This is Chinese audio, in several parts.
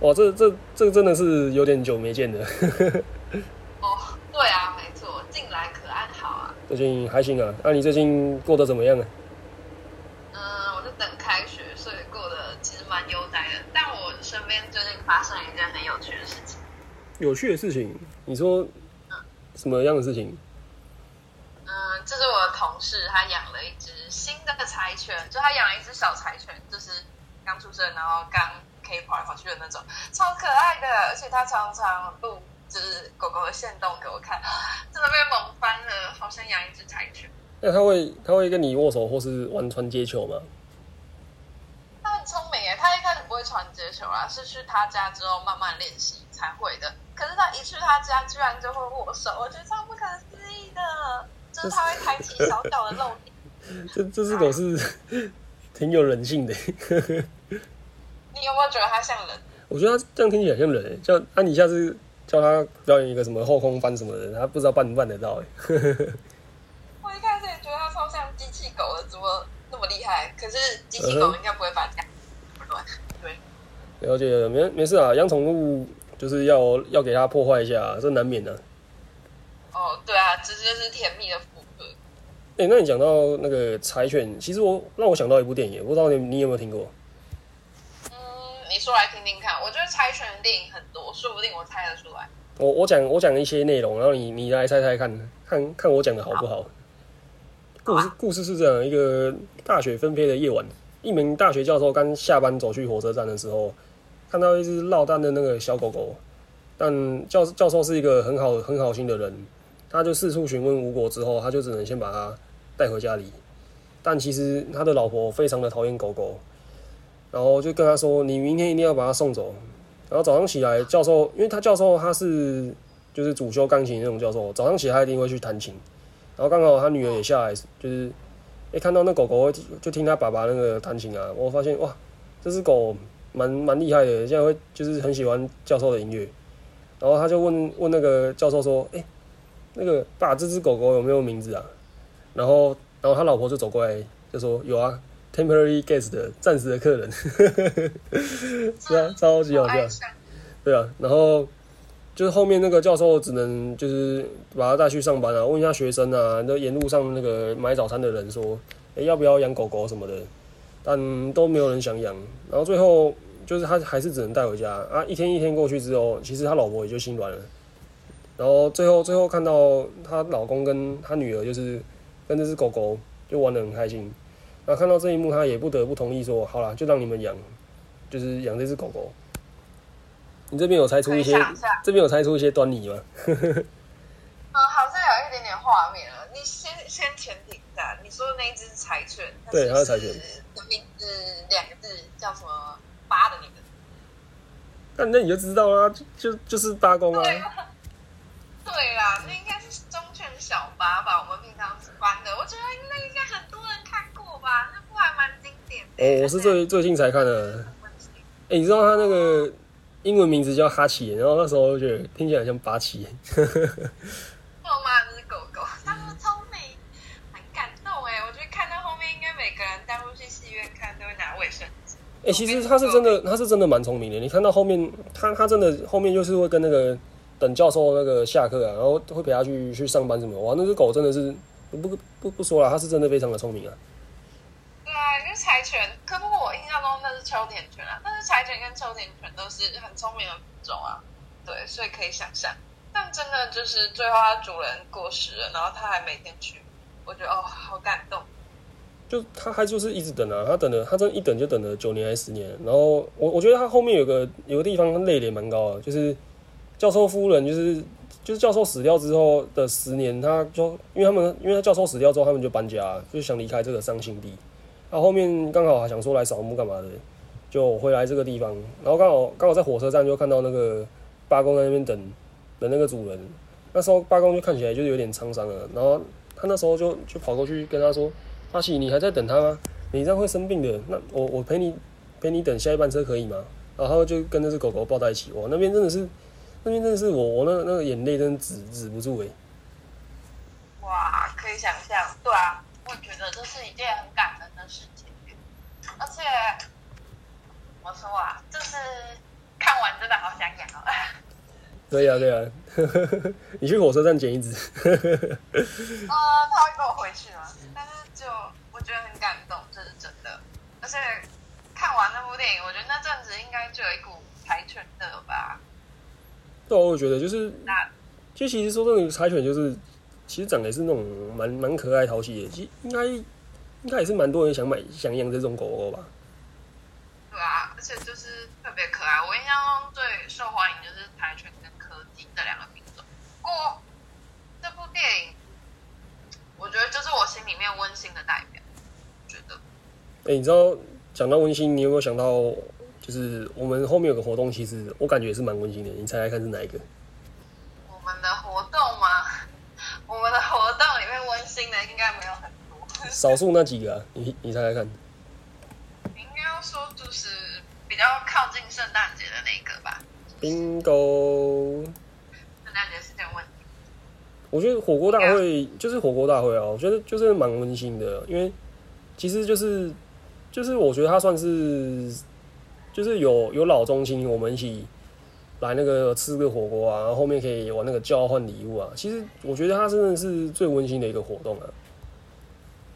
哇，这这这真的是有点久没见的。哦，对啊，没错，近来可安好啊。最近还行啊，那、你最近过得怎么样啊？嗯，我在等开学，所以过得其实蛮悠哉的。但我身边最近发生了一件很有趣的事情。有趣的事情，你说什么样的事情？嗯，这是我的同事，他养了一只新的柴犬，就他养了一只小柴犬，就是刚出生，然后刚可以跑来跑去的那种，超可爱的。而且它常常录就是狗狗的线动给我看，真的被萌翻了，好想养一只柴犬。那它会他会跟你握手或是玩传接球吗？它很聪明耶，它一开始不会传接球啊，是去他家之后慢慢练习才会的。可是他一去他家，居然就会握手，我觉得超不可思议的。就是他会抬起小小的漏点。这这只狗是 挺有人性的。你有没有觉得它像人？我觉得它这样听起来像人、欸，叫啊，你下次叫它表演一个什么后空翻什么的，它不知道办不办得到哎、我一开始也觉得它超像机器狗的，怎么那么厉害？可是机器狗应该不会把家这么乱。对，了解了，没没事啊，养宠物就是要要给它破坏一下，这难免的、哦，对啊，这就是甜蜜的负荷。哎、那你讲到那个柴犬，其实我让我想到一部电影，不知道你你有没有听过？说来听听看。我觉得猜拳的电影很多，说不定我猜得出来。我我讲我讲一些内容，然后你你来猜猜看，看看我讲的好不好？故事故事是这样：一个大雪纷飞的夜晚，一名大学教授刚下班走去火车站的时候，看到一只落单的那个小狗狗，但教教授是一个很好很好心的人，他就四处询问无果之后，他就只能先把它带回家里。但其实他的老婆非常的讨厌狗狗，然后就跟他说：“你明天一定要把它送走。”然后早上起来，教授因为他教授他是就是主修钢琴那种教授，早上起来一定会去弹琴。然后刚好他女儿也下来，就是一看到那狗狗就就听他爸爸那个弹琴啊，我发现哇，这只狗蛮蛮厉害的，现在会就是很喜欢教授的音乐。然后他就问问那个教授说：“哎、那个爸，这只狗狗有没有名字啊？”然后然后他老婆就走过来就说：“有啊，temporary guest 的暂时的客人。”是啊，超级好笑对啊，然后就是后面那个教授只能就是把他带去上班啊，问一下学生啊，那沿路上那个买早餐的人说，诶要不要养狗狗什么的，但都没有人想养。然后最后就是他还是只能带回家啊。一天一天过去之后，其实他老婆也就心软了。然后最后最后看到她老公跟她女儿就是跟这只狗狗就玩的很开心。看到这一幕，他也不得不同意说，好啦，就让你们养，就是养这只狗狗。你这边有猜出一些这边有猜出一些端倪吗？嗯，好像有一点点画面了。你先先前提一下，你说的那一只柴犬，对它是柴犬的名字两个字叫什么？八的那个。那那你就知道啦，就就就是八公啊 对啦，那应该是忠犬小八吧？我们平常翻的，我觉得那应该很多人看过吧？那部还蛮经典的。哦，我是最最近才看的。哎、你知道他那个英文名字叫哈奇，然后那时候就觉得听起来像八奇。我妈那只狗狗，它那么聪明，很感动哎！我觉得看到后面，应该每个人带入去戏院看都会拿卫生纸。哎、其实他是真的，他是真的蛮聪明的。你看到后面，他他真的后面就是会跟那个等教授那个下课啊，然后会陪他去去上班什么。哇，那只狗真的是不不不说了，它是真的非常的聪明啊。柴犬，可不过我印象中那是秋田犬啊，但是柴犬跟秋田犬都是很聪明的品种啊，对，所以可以想象。但真的就是最后它主人过世了，然后它还每天去，我觉得哦，好感动。就他还就是一直等啊，他等了，他真一等就等了九年还是十年。然后我我觉得他后面有个有个地方泪点蛮高的，就是教授夫人，就是就是教授死掉之后的十年，他就因为他们因为他教授死掉之后，他们就搬家，就想离开这个伤心地。然后后面刚好还想说来扫墓干嘛的，就回来这个地方，然后刚好刚好在火车站就看到那个八公在那边等等那个主人，那时候八公就看起来就有点沧桑了，然后他那时候就就跑过去跟他说。阿喜，你还在等他吗？你这样会生病的。那我我陪你陪你等下一班车可以吗？然后就跟那只狗狗抱在一起。哇，那边真的是，那边真的是我我那那个眼泪真的止止不住哎、哇，可以想象，对啊，我觉得这是一件很感人的事情。对呀、对呀、你去火车站捡一只。呃，他会跟我回去吗？但是就我觉得很感动，这是真的。而且看完那部电影，我觉得那阵子应该就有一股柴犬的吧。对啊，我也觉得就是，那就其实说这种，柴犬就是其实长得也是那种蛮蛮可爱淘气的，其实应该应该也是蛮多人想买想养这种狗狗吧。对啊，而且就是特别可爱。我印象中最受欢迎就是柴犬跟柯基这两个品种。不过这部电影，我觉得就是我心里面温馨的代表。觉得哎、你知道讲到温馨，你有没有想到，就是我们后面有个活动，其实我感觉也是蛮温馨的。你猜猜看是哪一个？我们的活动吗？我们的活动里面温馨的应该没有很多。少数那几个啊，你你猜猜看。应该要说就是比较靠近圣诞节的那个吧。bingo，我觉得火锅大会就是火锅大会啊，我觉得就是蛮温馨的，因为其实就是就是我觉得它算是就是有有老中青，我们一起来那个吃个火锅啊，然后后面可以玩那个交换礼物啊。其实我觉得它真的是最温馨的一个活动啊。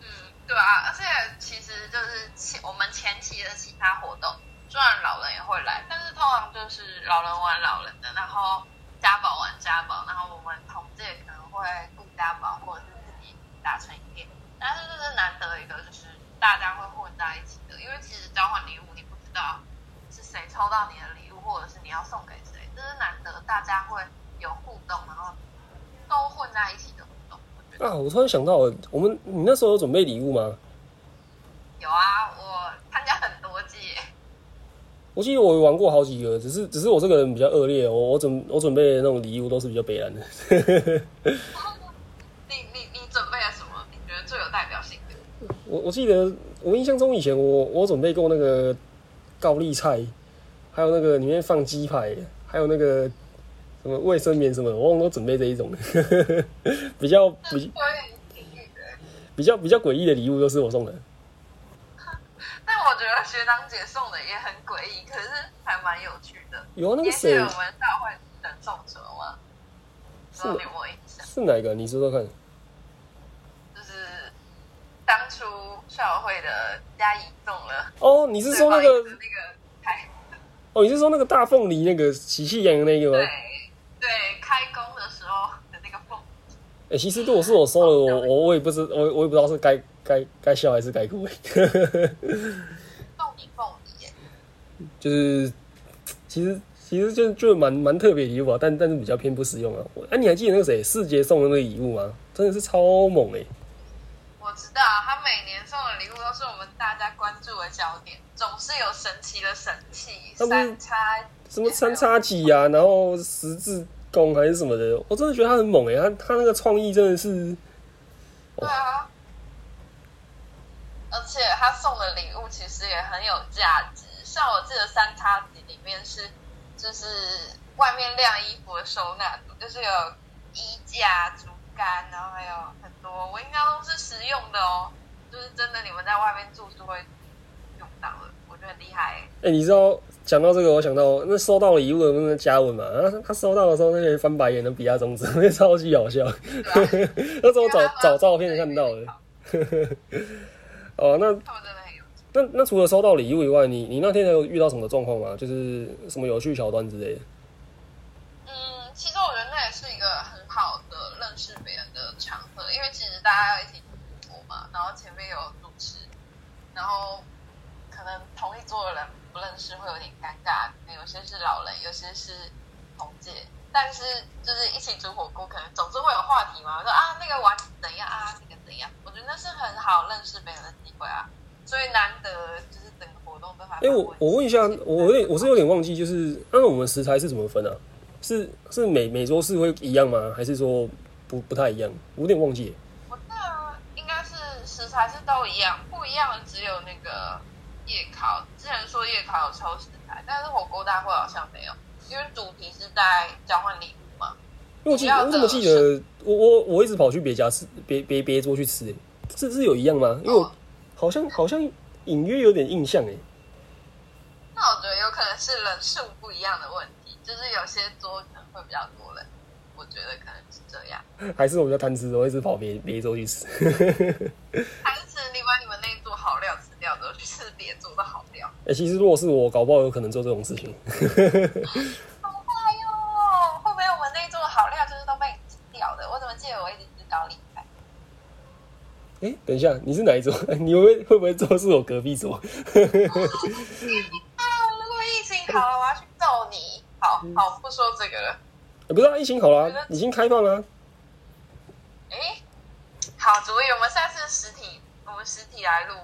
嗯，对啊，而且其实就是前我们前期的其他活动，虽然老人也会来，但是通常就是老人玩老人的，然后家宝玩家宝，然后我们同届可能会顾家宝或者是自己打成一片。但是这是难得一个，就是大家会混在一起的，因为其实交换礼物你不知道是谁抽到你的礼物，或者是你要送给谁，这是难得大家会有互动，然后都混在一起的活动。啊，我突然想到了，我们你那时候有准备礼物吗？有啊，我。我记得我玩过好几个，只是只是我这个人比较恶劣，我我准我准备的那种礼物都是比较北蓝的。你你你准备了什么？你觉得最有代表性的？我我记得我印象中以前我我准备过那个高丽菜，还有那个里面放鸡排，还有那个什么卫生棉什么的，我忘了都准备这一种 的，比较。比较比较诡异的礼物都是我送的。学长姐送的也很诡异，可是还蛮有趣的。有啊，那个谁我们大会人送什么吗？不知道你有没有？是哪个？你说说看。就是当初校会的嘉怡送了哦，你是说那个那个开 哦，你是说那个大凤梨那个喜气洋洋那个吗？对对开工的时候的那个凤哎、其实如果是我收了，我我我也不知我我也不知道是该该该笑还是该哭。是其实其实就就蛮蛮特别的礼物啊，但但是比较偏不实用啊。我哎、你还记得那个谁世杰送的那个礼物吗？真的是超猛哎、我知道他每年送的礼物都是我们大家关注的焦点，总是有神奇的神器，三叉什么三叉戟啊，然后十字弓还是什么的，我真的觉得他很猛哎、他他那个创意真的是对啊，而且他送的礼物其实也很有价值。像我记得三叉戟里面是，就是外面晾衣服的收纳组，就是有衣架、竹竿，然后还有很多，我印象中是实用的哦，就是真的你们在外面住是会用到的，我觉得很厉害欸。哎、你知道讲到这个，我想到那收到礼物的那个嘉文嘛，他他收到的时候那些翻白眼的比亚中指，那超级好笑。啊，那时候找找照片看到的。哦，那。那那除了收到礼物以外，你你那天还有遇到什么状况吗？就是什么有趣桥段之类的？嗯，其实我觉得那也是一个很好的认识别人的场合，因为其实大家要一起主播嘛，然后前面有主持，然后可能同一桌的人不认识会有点尴尬，可能有些是老人，有些是同届，但是就是一起煮火锅，可能总是会有话题嘛，说啊那个碗怎样啊，那个怎样，我觉得那是很好认识别人的机会啊，所以难得就是整个活动都还蛮哎、我我问一下，我有点我是有点忘记，就是那我们食材是怎么分啊？是是每每周是会一样吗？还是说不不太一样？我有点忘记。我记得应该是食材是都一样，不一样的只有那个夜烤。之前说夜烤有抽食材，但是火锅大会好像没有，因为主题是在交换礼物嘛。因为我记主要的我怎么记得我我我一直跑去别家吃别别别桌去吃、欸，是是有一样吗？因为我哦好像好像隐约有点印象哎、那我觉得有可能是人数不一样的问题，就是有些桌可能会比较多人，我觉得可能是这样。还是我比较贪吃，我一直跑别别桌去吃。还是你把你们那一桌好料吃掉之后去吃别桌的好料？哎、其实如果是我，搞不好有可能做这种事情。好坏哟！会不会我们那一桌的好料就是都被你吃掉的？我怎么记得我一直吃高丽菜？哎、等一下，你是哪一桌？你会会不会坐是我隔壁桌？啊！如果疫情好了，我要去揍你！好好，不说这个了。欸不是啊，疫情好了啊、已经开放了啊、哎，好主意，我们下次实体，我们实体来录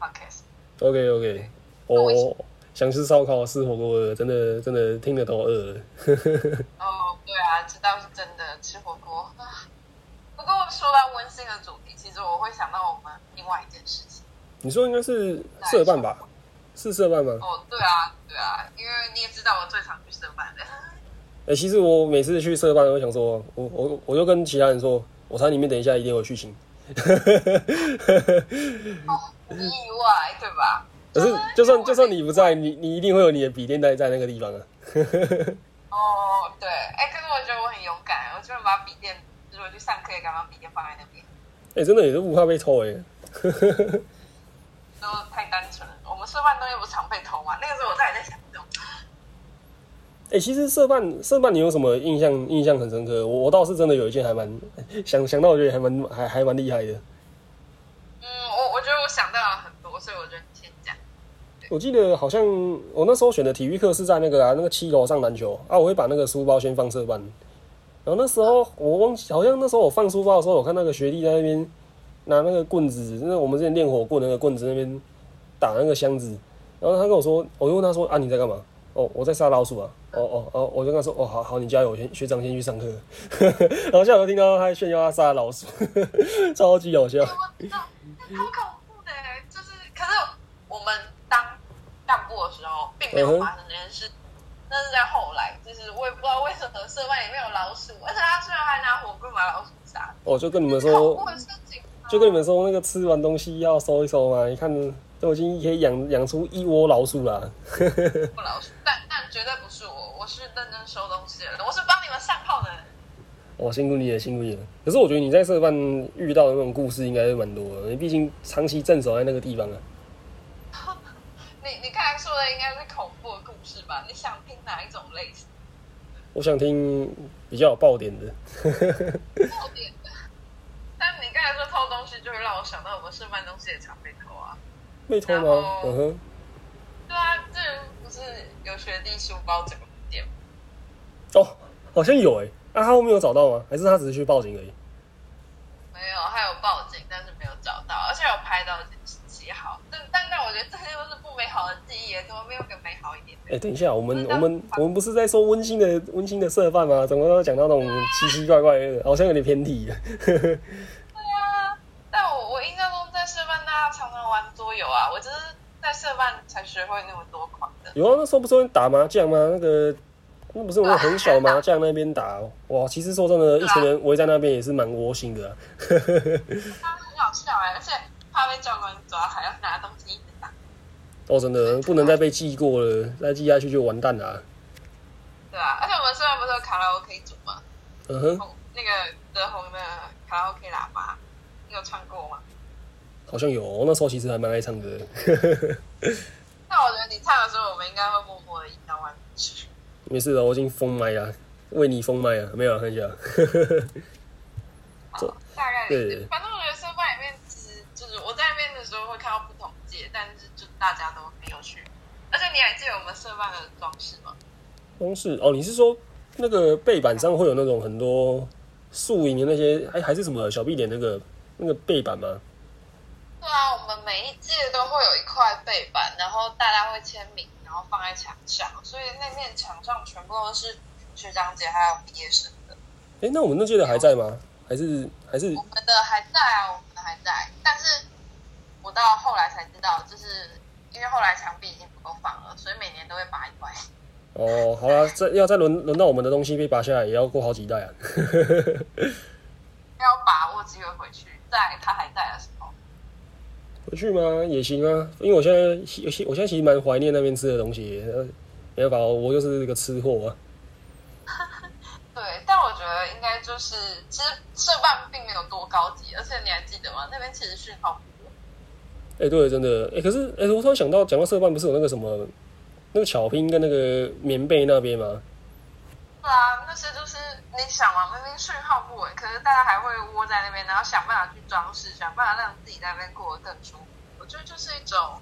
podcast。OK OK，我想吃烧烤、吃火锅了，真的真的听得都饿了。哦，对啊，知道是真的，吃火锅啊。不过说到温馨的主题，其实我会想到我们另外一件事情。你说应该是社办吧？是社办吗？哦，对啊，对啊，因为你也知道我最常去社办的。哎、其实我每次去社办，我想说，我我我就跟其他人说，我猜里面等一下一定有剧情。意外，对吧？可是就算就算你不在，你你一定会有你的笔电在在那个地方啊。哦，对，哎，可是我觉得我很勇敢，我居然把笔电，如果去上课也敢把笔电放在那边，哎、真的也是不怕被偷哎、都太单纯了。我们社办东西不常被偷吗？那个时候我才在想这种。哎、其实社办社办，你有什么印象印象很深刻？我我倒是真的有一件还蛮 想想到，我觉得还蛮还还蛮厉害的。嗯，我我觉得我想到了很多，所以我觉得你先讲。我记得好像我那时候选的体育课是在那个啊那个七楼上篮球啊，我会把那个书包先放社办。然后那时候我忘记，好像那时候我放书包的时候，我看那个学弟在那边拿那个棍子，那我们之前练火棍那个棍子那边打那个箱子。然后他跟我说，我就问他说啊你在干嘛？哦我在杀老鼠啊。哦哦哦，我就跟他说哦好好你加油，先学长先去上课。然后下午听到他在炫耀他杀老鼠，超级搞笑。好恐怖的欸，就是，可是我们当干部的时候，并没有发生这件事。那是在后来，就是我也不知道为什么社办里面有老鼠，而且他居然还拿火棍把老鼠杀。我就跟你们恐说就跟你们说，那个吃完东西要收一收嘛。你看，都已经可以养养出一窝老鼠了。不老鼠，但但绝对不是我，我是认真收东西的人，我是帮你们上炮的人。哦，辛苦你了，辛苦你了。可是我觉得你在社办遇到的那种故事应该是蛮多的，你毕竟长期镇守在那个地方啊。刚才说的应该是恐怖的故事吧？你想听哪一种类型？我想听比较有爆点的。爆点的。但你刚才说偷东西，就会让我想到我们社办东西也常被偷啊。被偷吗？嗯哼，对啊，这不是有学弟书包整个不见吗？哦，好像有诶、啊，他后面有找到吗？还是他只是去报警而已？没有，还有报警，但是没有找到，而且有拍到监视器好。但但但我觉得这些都是不美好的记忆，怎么没有更美好一点哎、等一下，我们我们我们不是在说温馨的温馨的社饭吗？怎么都讲到那种奇奇怪怪的，好像有点偏题了。对啊，但我我印象中在社办大家常常玩桌游啊，我只是在社办才学会那么多款的。有啊，那时候不是会打麻将吗？那个那不是我们很小麻 将那边打哇，其实说真的，一群人围在那边也是蛮窝心的、啊。他很好笑哎、而且怕被教官抓，还要拿东西。哦，真的不能再被记过了，再记下去就完蛋了啊、对啊，而且我们虽然不是有卡拉 OK 组吗？嗯哼，那个德宏的卡拉 OK 喇叭，你有唱过吗？好像有，我那时候其实还蛮爱唱歌的。那我觉得你唱的时候，我们应该会默默的引到外面去。没事的，我已经封麦了，为你封麦了，没有啊看一下。好大概对。反正我觉得社办里面其实就是我在那边的时候会看到不同届，但是就大家都很有趣。而且你还记得我们社办的装饰吗？装饰哦，你是说那个背板上会有那种很多素影的那些，还还是什么小 B 点那个那个背板吗？对啊，我们每一届都会有一块背板，然后大家会签名，然后放在墙上，所以那面墙上全部都是学长姐还有毕业生的。哎、那我们那届的还在吗？还是还是我们的还在啊，我们的还在，但是我到后来才知道，就是因为后来墙壁已经不够放了，所以每年都会拔一块。哦，好了，再要再轮轮到我们的东西被拔下来，也要过好几代啊。要把握机会回去，在他还在的时候。回去吗？也行啊，因为我现在我现在其实蛮怀念那边吃的东西。没办法，我就是一个吃货啊。对，但我觉得应该就是其实吃饭并没有多高级，而且你还记得吗？那边其实是好。稳。哎、对，真的，哎、可是，哎、我突然想到，讲到社办，不是有那个什么，那个巧拼跟那个棉被那边吗？对啊，那些就是你想嘛，明明讯号不稳，可是大家还会窝在那边，然后想办法去装饰，想办法让自己在那边过得更舒服。我觉得就是一种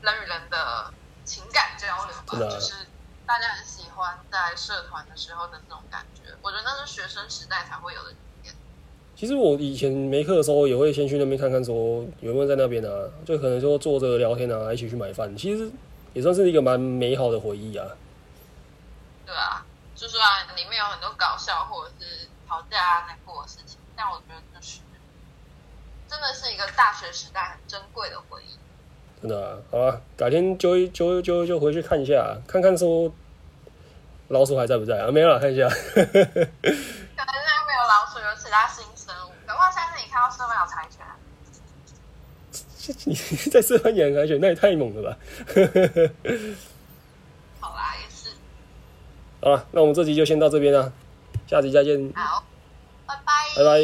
人与人的情感交流吧，就是大家很喜欢在社团的时候的那种感觉。我觉得那是学生时代才会有的。其实我以前没课的时候，也会先去那边看看，说有没有在那边啊，就可能说坐着聊天啊，一起去买饭，其实也算是一个蛮美好的回忆啊。对啊，就算里面有很多搞笑或者是吵架啊、难过的事情，但我觉得就是真的是一个大学时代很珍贵的回忆。真的啊，好啊，改天就就就就回去看一下，看看说老鼠还在不在啊？没有啦，看一下。可能现在没有老鼠，有其他新看到社会有柴犬，你在社团养柴犬，那也太猛了吧！好啦，也是。好了，那我们这集就先到这边啦，下集再见，好，拜拜。拜拜。